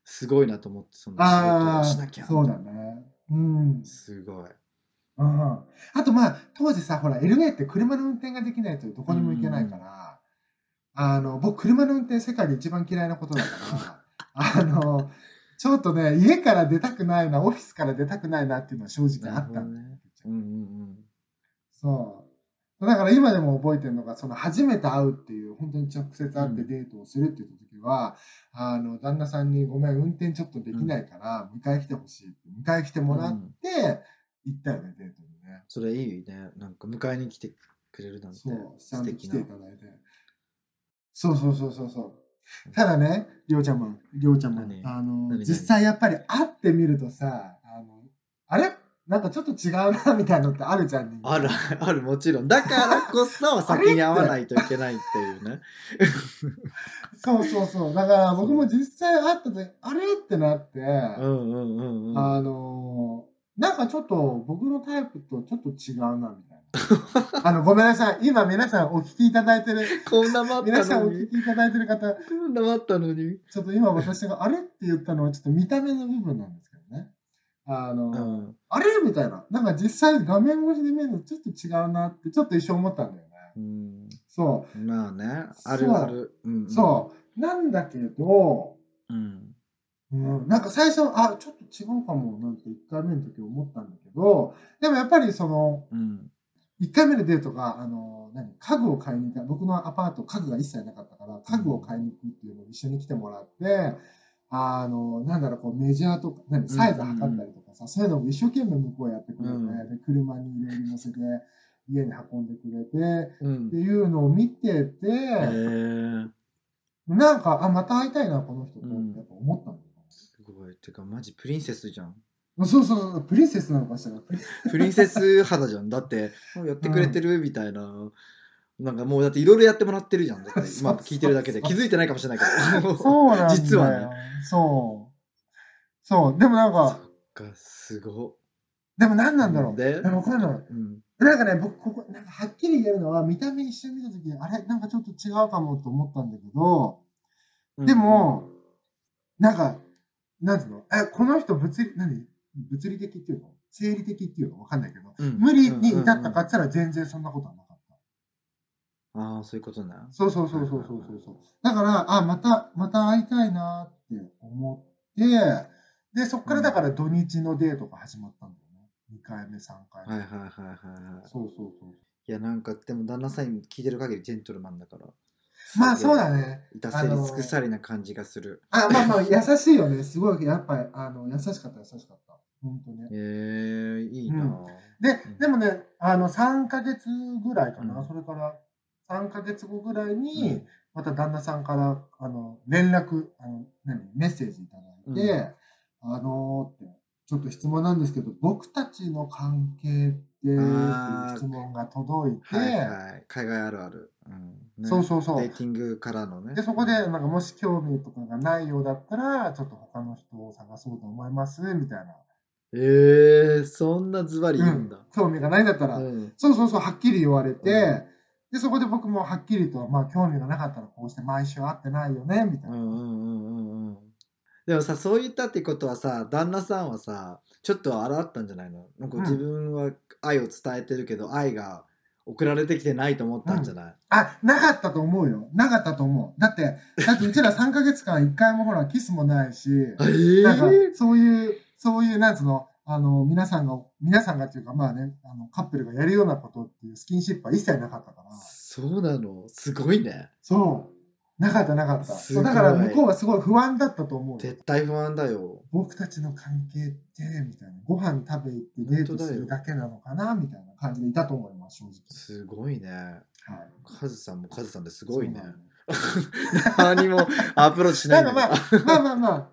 すごいなと思ってその仕事ああをしなきゃそうだね。うん。すごい。うん。あとまあ、当時さ、ほら、LA って車の運転ができないとどこにも行けないから、あの、僕、車の運転世界で一番嫌いなことだから、あの、ちょっとね、家から出たくないな、オフィスから出たくないなっていうのは正直あったんだよなるうんうん。そう。だから今でも覚えてるのが、その初めて会うっていう、本当に直接会ってデートをするって言った時は、あの、旦那さんにごめん、運転ちょっとできないから、迎え来てほしいって。迎え来てもらって、行ったよね、デートにね。それいいねなんか迎えに来てくれるなんてそう、ちゃんと来ていただいて。そうそうそうそうそう。ただね、りょうちゃんも、りょうちゃんも何、あの、何？実際やっぱり会ってみるとさ、あの、あれ？なんかちょっと違うな、みたいなのってあるじゃん。あるあるもちろんだからこそ先に会わないといけないっていうねそうそうそう。だから僕も実際会った時、あれ？ってなって、うんうんうんうんあのーなんかちょっと僕のタイプとちょっと違うな、みたいな。あの、ごめんなさい。今皆さんお聞きいただいてる、こんな待っ皆さんお聞きいただいてる方、こんな待ったのにちょっと今私があれって言ったのはちょっと見た目の部分なんです。あの、うんあれみたいな。なんか実際画面越しで見るとちょっと違うなって、ちょっと一瞬思ったんだよね。うんそまあねあるあるうんう。そう。なんだけど、うんうん、なんか最初、あ、ちょっと違うかもなんて1回目の時思ったんだけど、でもやっぱりその、うん1回目のデートが、あの、何、家具を買いに行った。僕のアパート、家具が一切なかったから、家具を買いに行くっていうのを一緒に来てもらって、あの、なんだろう、こうメジャーとか、何、サイズ測ったりとかさ、そういうのも一生懸命向こうやってくれて、うん。で車にいろいろ乗せて、家に運んでくれて、うん。っていうのを見てて、なんか、あ、また会いたいな、この人と、うん。やっぱ思ったんだよ。すごい。てかマジプリンセスじゃん。な。そうそうそう、プリンセスなのかしら。プリンセス肌じゃん。だってやってくれてるみたいな、なんかもうだっていろいろやってもらってるじゃん。だって そう今聞いてるだけで。そう。気づいてないかもしれないけど。そうなんだよ。実はね。そう。そう。でもなんそか、っかすごでも何なんだろう。で？でもこういうん。なんかね、僕、ここ、なんかはっきり言えるのは、見た目一瞬見たときに、あれ？なんかちょっと違うかもと思ったんだけど、でも、なんか、なんていうの？え、この人物理、何？物理的っていうの？生理的っていうの？わかんないけど、うん。無理に至ったかって言ったら全然そんなことはなかった。ああそういうことねそうそうそうそうそうそうそう。だから、あ、また、また会いたいなって思って、で、そっからだから土日のデートが始まったんだよね。2回目、3回目。はいはいはいはいはいそうそうそう。いやなんかでも旦那さんに聞いてる限りジェントルマンだからまあそうだね。いたせり尽くさりな感じがするあ、まあまあ、優しいよね。すごい、やっぱり、あの、優しかった、優しかった。本当ね。へえいいな、うんでうん、でもね、あの、3ヶ月ぐらいかな。うんそれから、3ヶ月後ぐらいに、うん。また旦那さんから、あの、連絡、あの、何、メッセージいただいて、あのーって、ちょっと質問なんですけど、僕たちの関係ってっていうあー。質問が届いて、はいはい。海外あるある。うん。ね。そうそうそう。デーティングからのね。で、そこで、なんかもし興味とかがないようだったら、ちょっと他の人を探そうと思います、みたいな。えー、そんなズバリ言うんだ。興味がないんだったら、うん。そうそうそう、はっきり言われて、うんで、そこで僕もはっきりと、まあ、興味がなかったらこうして毎週会ってないよね、みたいな。うんうんうんうんうん。でもさ、そう言ったってことはさ、旦那さんはさ、ちょっとあらあったんじゃないの？なんかうん自分は愛を伝えてるけど、愛が送られてきてないと思ったんじゃない、あ、なかったと思うよ。なかったと思う。だって、だってうちら3ヶ月間1回もほら、キスもないし、えー？なんか、そういう、そういう、なんつうの、あの、皆さんが、皆さんがっていうか、まあね、あの、カップルがやるようなことっていうスキンシップは一切なかったから。そうなの？すごいね。そう。なかった、なかった。そうだから向こうはすごい不安だったと思うよ。絶対不安だよ。僕たちの関係って、みたいな。ご飯食べ行ってデートするだけなのかな？みたいな感じでいたと思います、正直。すごいね。はい。カズさんもカズさんですごいね 何もアプローチしないんだまあ、まあまあまあ。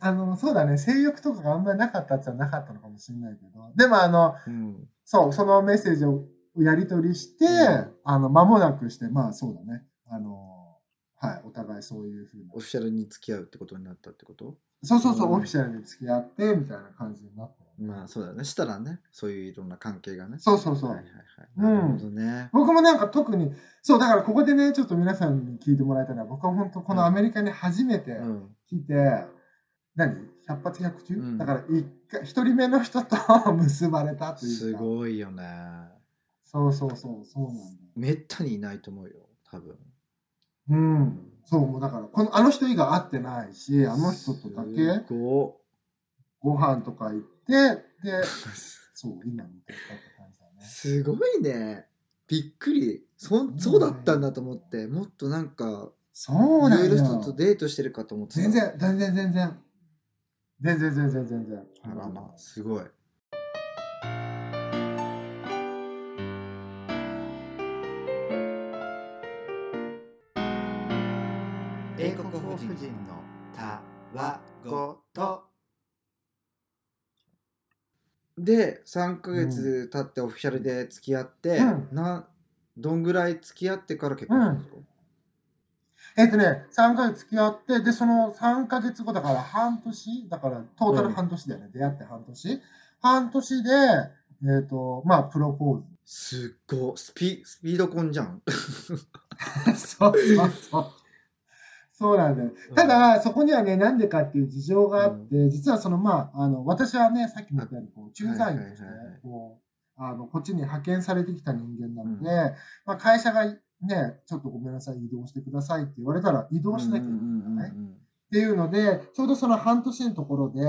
あの、そうだね。性欲とかがあんまりなかったっちゃなかったのかもしれないけど。でもあの、うんそう、そのメッセージをやり取りして、うんあの、間もなくして、まあそうだね。あの、はい、お互いそういうふうなオ。フィシャルに付き合うってことになったってこと？そうそうそう、うんオフィシャルに付き合って、みたいな感じになった。まあそうだよね。したらね、そういういろんな関係がね。そうそうそう。はいはいはい。なるほどね。僕もなんか特に、そう、だからここでね、ちょっと皆さんに聞いてもらいたいのは、僕は本当このアメリカに初めてうん。来て、何？百発百中、うんだから一回一人目の人と 結ばれたというか。すごいよね。そうそうそう、そうなんだよ。めったにいないと思うよ、多分。うん。そう、もうだから、この、あの人以外会ってないし、あの人とだけすごご飯とか行って、で、っ そう、今見てたって感じだね。すごいね。びっくり。そんそうだったんだと思って、もっとなんか、そうだいろいろ人よ。とデートしてるかと思ってた。全然、全然、全然。全然、全然、全然。あらまあ、すごい。英国法人のたわごと。で、3ヶ月経ってオフィシャルで付き合って、うんなどんぐらい付き合ってから結婚したんですか、えっとね、3ヶ月付き合って、で、その3ヶ月後だから半年、だからトータル半年だよね、出会って半年。半年で、えっ、と、まあ、プロポーズ。すっごいスピスピード婚じゃん。そうそうそう。そうなんだよ。ただ、そこにはね、なんでかっていう事情があって、実はその、まあ、あの、私はね、さっきも言ったように、こう、駐在員としてはいはいはいはい、こう、あの、こっちに派遣されてきた人間なので、うまあ、会社がね、ちょっとごめんなさい、移動してくださいって言われたら、移動しなきゃいけない。っていうので、ちょうどその半年のところで、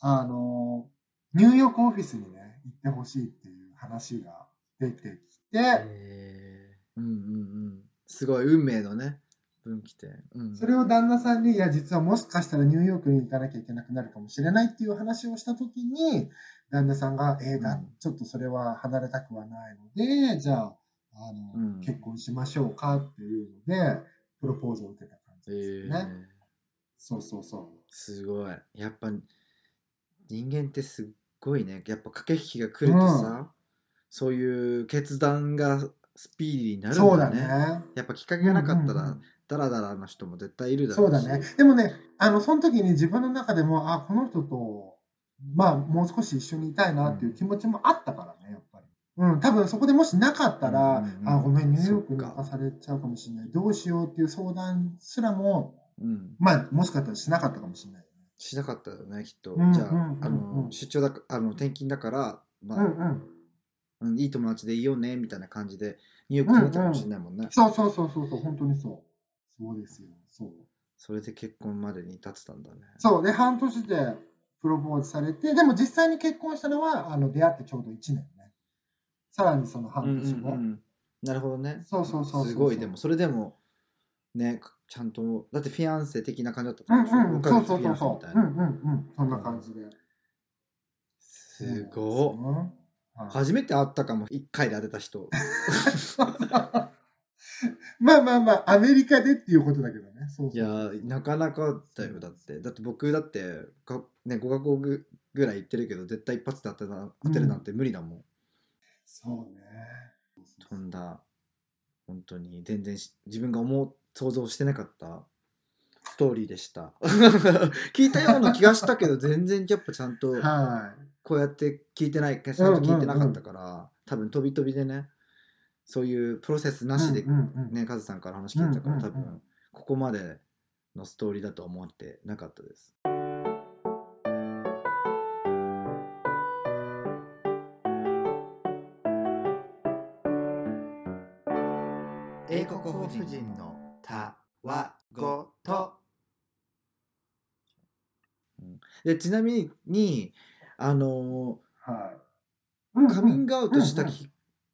あの、ニューヨークオフィスにね、行ってほしいっていう話が出てきて、うんうんうん。すごい運命のね、分岐点。うん、それを旦那さんに、いや、実はもしかしたらニューヨークに行かなきゃいけなくなるかもしれないっていう話をしたときに、旦那さんが、えーだうん、ちょっとそれは離れたくはないので、じゃあ、あの、うん結婚しましょうかっていうので、プロポーズを受けた感じえですーよね。そうそうそう。すごい。やっぱ人間ってすっごいね。やっぱ駆け引きが来るとさ、そういう決断がスピーディーになるんだね。そうだね。やっぱきっかけがなかったらうんうんうん、ダラダラの人も絶対いるだろしそううだね。。でもね、あの、その時に自分の中でも、あ、この人と、まあ、もう少し一緒にいたいなっていう気持ちもあったから。うん、多分そこでもしなかったら、うんうんうんあ、ごめん、ニューヨークにされちゃうかもしれない。どうしようっていう相談すらも、うん。まあ、もしかしたらしなかったかもしれない。しなかったよね、きっと。うんじゃあ、うんうんうんあの、出張だか、あの、転勤だから、まあ、うんうん。うんいい友達でいいよね、みたいな感じで、ニューヨークになったかもしれないもんね。そうそうそうそうそう、本当にそう。そうですよ。そう。それで結婚までに立ってたんだね。そう。で、半年でプロポーズされて、でも実際に結婚したのは、あの、出会ってちょうど1年ね。さらにその半うんうん年後。うんなるほどね。そうそうそうすごい、でも、それでも、ね、ちゃんと、だってフィアンセ的な感じだったうんでしょうん、5そうそうそうそう。うんうんうん。そんな感じで。すごっ。い。はい初めて会ったかも、1回で当てた人。まあまあまあ、アメリカでっていうことだけどね。そうそういやーなかなかだよだってだって僕だってか、ね、5カ国ぐぐらい行ってるけど絶対一発で当てな当てるなんて無理だもん、そうね。飛んだ。本当に。全然し自分が思う想像してなかった。ストーリーでした。聞いたような気がしたけど 全然やっぱちゃんとはい。こうやって聞いてないちゃんと聞いてなかったから、多分飛び飛びでねそういうプロセスなしでうんうんうんね、カズさんから話聞いたから、多分ここまでのストーリーだとは思ってなかったです。でちなみにあのはい。ーカミングアウトしたうんうん。き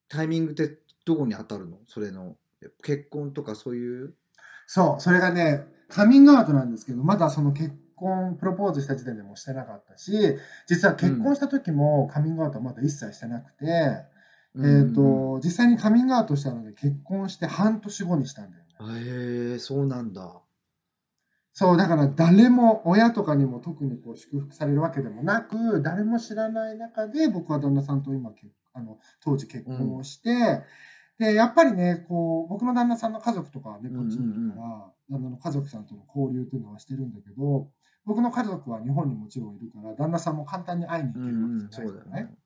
タイミングってどこに当たるの？それの結婚とかそういう？そう、それがね、カミングアウトなんですけど、まだその結婚、プロポーズした時点でもしてなかったし、実は結婚した時もカミングアウトはまだ一切してなくて、えっ、と、実際にカミングアウトしたので結婚して半年後にしたんだよね。へえそうなんだ。そう、だから誰も、親とかにも特にこう祝福されるわけでもなく、誰も知らない中で僕は旦那さんと今結あの、当時結婚をして、で、やっぱりね、こう、僕の旦那さんの家族とかはね、こっちにいるから、旦那の家族さんとの交流っていうのはしてるんだけど、僕の家族は日本にもちろんいるから、旦那さんも簡単に会いに行うんけるわうんけじゃないからそうだよね。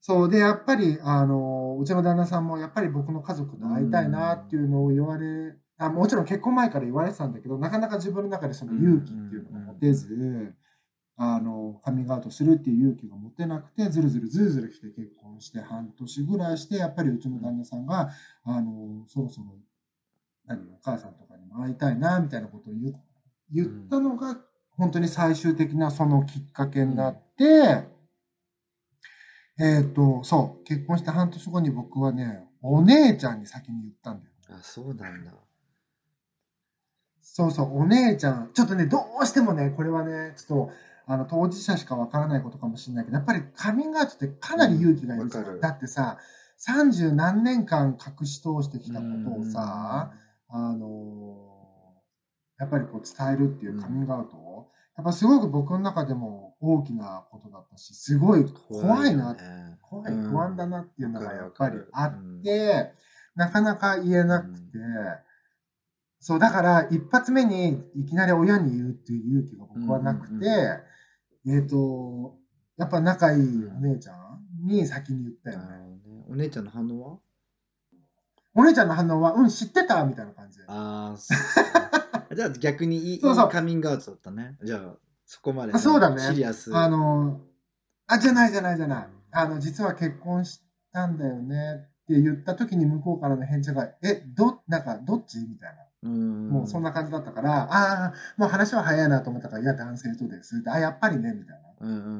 そうで、やっぱり、あの、うちの旦那さんも、やっぱり僕の家族と会いたいなっていうのを言われ、あもちろん結婚前から言われてたんだけど、なかなか自分の中でその勇気っていうのが持てず、あの、カミングアウトするっていう勇気が持てなくて、ずるずるずるずる来て結婚して半年ぐらいして、やっぱりうちの旦那さんが、あの、そろそろ、何、お母さんとかにも会いたいな、みたいなことを言言ったのが、本当に最終的なそのきっかけになって、えっ、と、そう、結婚して半年後に僕はね、お姉ちゃんに先に言ったんだよ。あそうなんだ。そうそう、お姉ちゃん。ちょっとね、どうしてもね、これはね、ちょっと、あの、当事者しかわからないことかもしれないけど、やっぱりカミングアウトってかなり勇気がいるじゃんだってさ、30何年間隠し通してきたことをさ、あのやっぱりこう伝えるっていうカミングアウトを、やっぱすごく僕の中でも大きなことだったし、すごい怖いな、よね。怖い、うん不安だなっていうのがやっぱりあって、なかなか言えなくて、そう、だから一発目にいきなり親に言うっていう勇気が僕はなくて、うんうんえっ、と、やっぱ仲いいお姉ちゃんに先に言ったよね。ねお姉ちゃんの反応は？お姉ちゃんの反応は、うん、知ってたみたいな感じで。ああ、じゃあ逆にいいそうそういいカミングアウトだったね。じゃあそこまで、あそうだねシリアス。あの、あ、じゃないじゃないじゃない。あの、実は結婚したんだよねって言った時に向こうからの返事が、え、ど、なんか、どっち？みたいな。うん、もうそんな感じだったから、ああ、もう話は早いなと思ったから、いや、男性とです。あ、やっぱりね、みたいな。うんうんうんう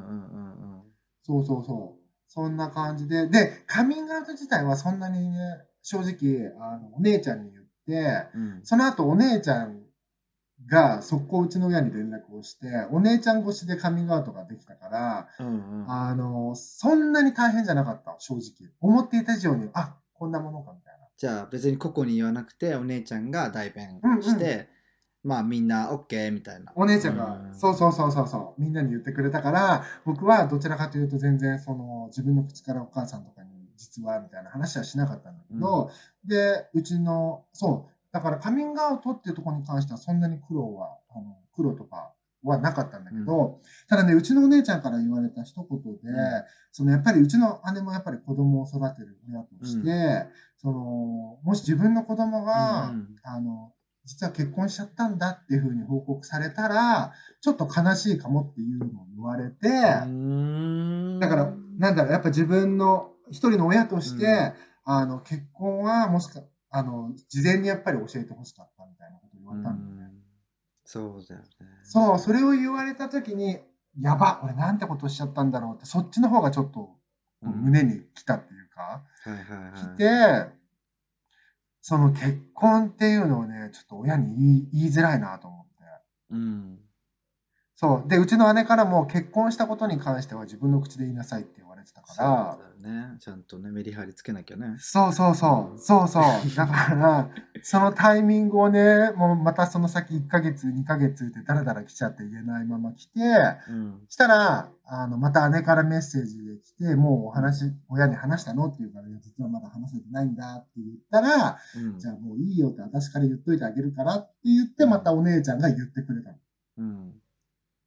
んそうそうそう。そんな感じで。で、カミングアウト自体はそんなにね、正直、あの、お姉ちゃんに言って、うん。うんその後お姉ちゃんが速攻うちの親に連絡をして、お姉ちゃん越しでカミングアウトができたから、うんうんあの、そんなに大変じゃなかった、正直。思っていた以上に、あ、こんなものか。じゃあ別に個々に言わなくてお姉ちゃんが代弁して、まあみんな OK みたいな。お姉ちゃんが、うん。そうそうそうそうそう、みんなに言ってくれたから、僕はどちらかというと全然その自分の口からお母さんとかに実はみたいな話はしなかったんだけど、で、うちの、そう、だからカミングアウトっていうところに関してはそんなに苦労は、あの苦労とかはなかったんだけど、ただね、うちのお姉ちゃんから言われた一言で、ん。そのやっぱりうちの姉もやっぱり子供を育てる親として、うその、もし自分の子供が、あの、実は結婚しちゃったんだっていうふうに報告されたら、ちょっと悲しいかもっていうのを言われて、だから、なんだろう、やっぱ自分の一人の親として、うん。あの、結婚はもしか、あの、事前にやっぱり教えてほしかったみたいなことを言われたんだよね。うんそうだよね。そう、それを言われたときに、やば、俺なんてことしちゃったんだろうって、そっちの方がちょっと胸に来たっていうか、はいはいはい。来て、その結婚っていうのをね、ちょっと親に言い言いづらいなと思って。うん。そう。で、うちの姉からも結婚したことに関しては自分の口で言いなさいって言われれてたかそうら、ね。ちゃんとねメリハリつけなきゃね。そうそうそう、そうそう。だから、そのタイミングをね、もうまたその先1ヶ月、2ヶ月ってだらだら来ちゃって言えないまま来て、うん。したら、あの、また姉からメッセージで来て、もうお話、親に話したのって言うから、いや実はまだ話せてないんだって言ったら、うん。じゃあもういいよって私から言っといてあげるからって言って、またお姉ちゃんが言ってくれたの。うん。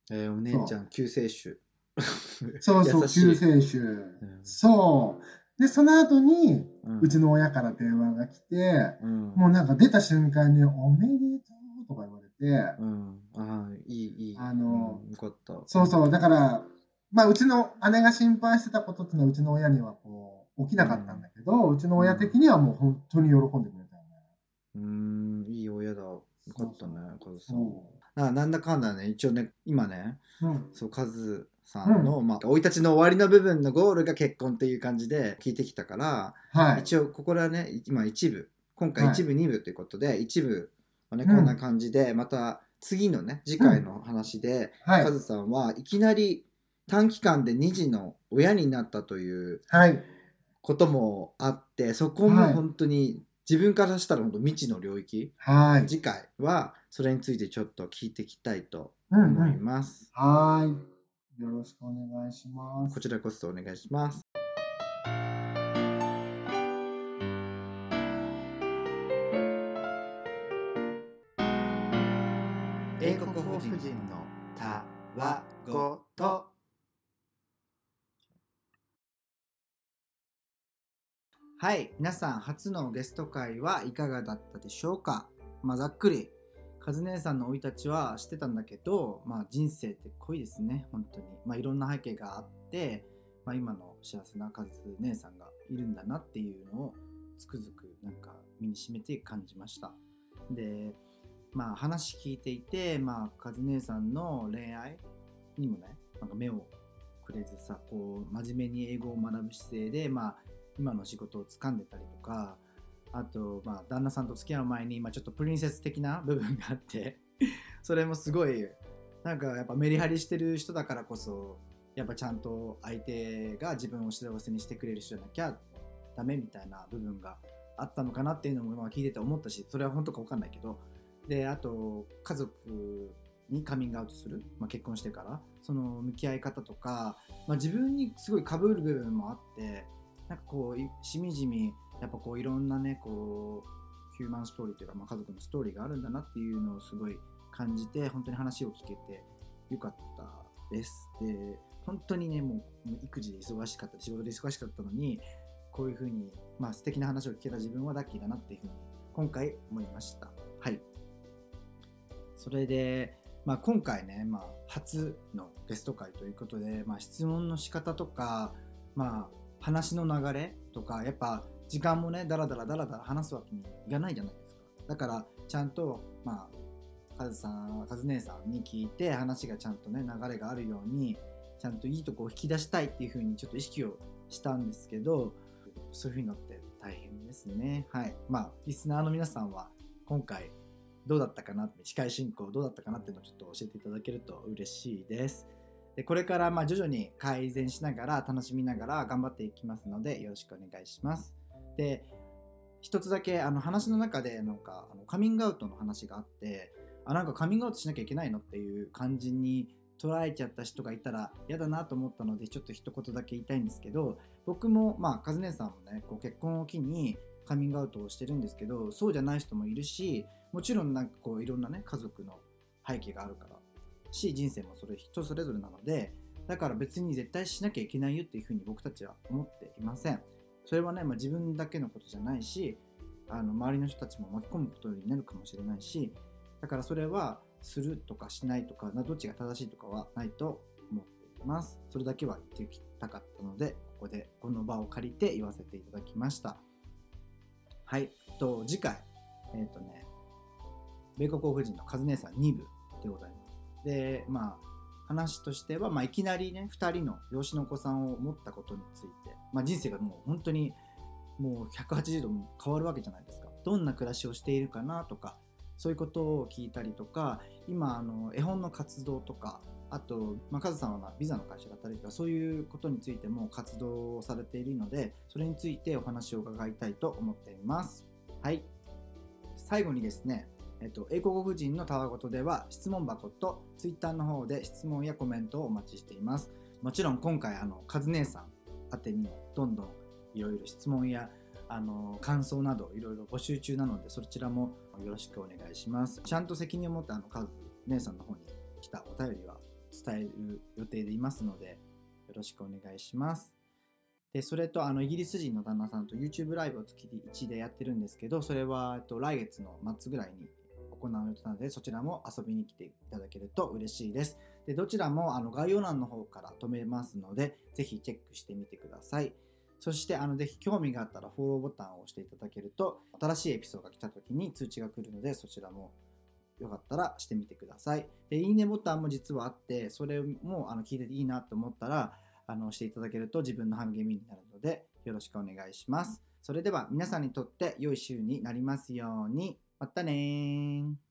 えーお姉ちゃん救世主 そうそう、救世主。ん。そう。で、その後に、うちの親から電話が来て、うん。もうなんか出た瞬間に、おめでとうとか言われて、うん。ああいいいい。あのうんよかった。そうそう、だから、まあ、うちの姉が心配してたことっていうのは、うちの親にはこう、起きなかったんだけど、うちの親的にはもう本当に喜んでくれたよね。うーんいい親だ。よかったねカズさん。そななんだかんだね一応ね今ねう。うん。そうカズさんの、まあ生い立ちの終わりの部分のゴールが結婚っていう感じで聞いてきたから、はい。一応ここはね今一部今回はい一部二部ということで、一部はねうんこんな感じで、また次のね次回の話で、はいカ。ズさんはいきなり短期間で2児の親になったというはい。こともあってそこも本当に自分からしたら本当未知の領域、はい。次回はそれについてちょっと聞いていきたいとうん思いうん。ます、はい。よろしくお願いします。こちらこそお願いします。英国法人のたわごと。はい皆さん初のゲスト会はいかがだったでしょうか？まあざっくりカズ姉さんの生い立ちは知ってたんだけど、まあ、人生って濃いですね本当に、まあ、いろんな背景があって、まあ、今の幸せなカズ姉さんがいるんだなっていうのをつくづくなんか身にしめて感じました。でまあ話聞いていてまあカズ姉さんの恋愛にもねなんか目をくれずさこう真面目に英語を学ぶ姿勢でまあ今の仕事を掴んでたりとかあと、まあ、旦那さんと付き合う前に、まあ、ちょっとプリンセス的な部分があって それもすごいなんかやっぱメリハリしてる人だからこそやっぱちゃんと相手が自分を幸せにしてくれる人じゃなきゃダメみたいな部分があったのかなっていうのもまあ聞いてて思ったしそれは本当か分かんないけど。であと家族にカミングアウトする、まあ、結婚してから。その向き合い方とか、まあ、自分にすごいかぶる部分もあってなんかこうしみじみやっぱこういろんなねこうヒューマンストーリーというか、まあ、家族のストーリーがあるんだなっていうのをすごい感じて本当に話を聞けてよかったです。で本当にねもうもう育児で忙しかった仕事で忙しかったのにこういうふうに、まあ素敵な話を聞けた自分はラッキーだなっていうふうに今回思いました。はい。それで、まあ、今回ね、まあ、初のゲスト会ということで、まあ、質問の仕方とか、まあ、話の流れとかやっぱ時間もねだらだらだらだら話すわけにいかないじゃないですか。だからちゃんとまあカズさんカズ姉さんに聞いて話がちゃんとね流れがあるようにちゃんといいとこを引き出したいっていう風にちょっと意識をしたんですけどそういう風になって大変ですね。はい。まあリスナーの皆さんは今回どうだったかな司会進行どうだったかなっていうのをちょっと教えていただけると嬉しいです。でこれからまあ徐々に改善しながら楽しみながら頑張っていきますのでよろしくお願いします。で一つだけあの話の中でなんかあのカミングアウトの話があってあなんかカミングアウトしなきゃいけないのっていう感じに捉えちゃった人がいたら嫌だなと思ったのでちょっと一言だけ言いたいんですけど僕もまあカズネさんもねこう結婚を機にカミングアウトをしてるんですけどそうじゃない人もいるしもちろんなんかこういろんなね家族の背景があるからし人生もそれ人それぞれなのでだから別に絶対しなきゃいけないよっていうふうに僕たちは思っていません。それはね、まあ、自分だけのことじゃないしあの周りの人たちも巻き込むことになるかもしれないしだからそれはするとかしないとかどっちが正しいとかはないと思っています。それだけは言ってきたかったのでここでこの場を借りて言わせていただきました。はい。と次回。えっ、とね米国夫人のカズ姉さん2部でございます。でまあ話としては、まあ、いきなりね2人の養子のお子さんを持ったことについて、まあ、人生がもう本当にもう180度変わるわけじゃないですか。どんな暮らしをしているかなとかそういうことを聞いたりとか今あの絵本の活動とかあと、まあ、カズさんはビザの会社だったりとかそういうことについても活動をされているのでそれについてお話を伺いたいと思っています。はい。最後にですねえっと、英国国人のたわごとでは質問箱と Twitter の方で質問やコメントをお待ちしています。もちろん今回あのカズ姉さん宛てにもどんどんいろいろ質問やあの感想などいろいろ募集中なのでそちらもよろしくお願いします。ちゃんと責任を持ってあのカズ姉さんの方に来たお便りは伝える予定でいますのでよろしくお願いします。でそれとあのイギリス人の旦那さんと YouTube ライブを月1でやってるんですけどそれは、えっと、来月の末ぐらいに行う予定なのでそちらも遊びに来ていただけると嬉しいです。でどちらもあの概要欄の方から止めますのでぜひチェックしてみてください。そしてあのぜひ興味があったらフォローボタンを押していただけると新しいエピソードが来た時に通知が来るのでそちらもよかったらしてみてください。でいいねボタンも実はあってそれもあの聞いてていいなと思ったらあのしていただけると自分の励みになるのでよろしくお願いします。それでは皆さんにとって良い週になりますように。またねー。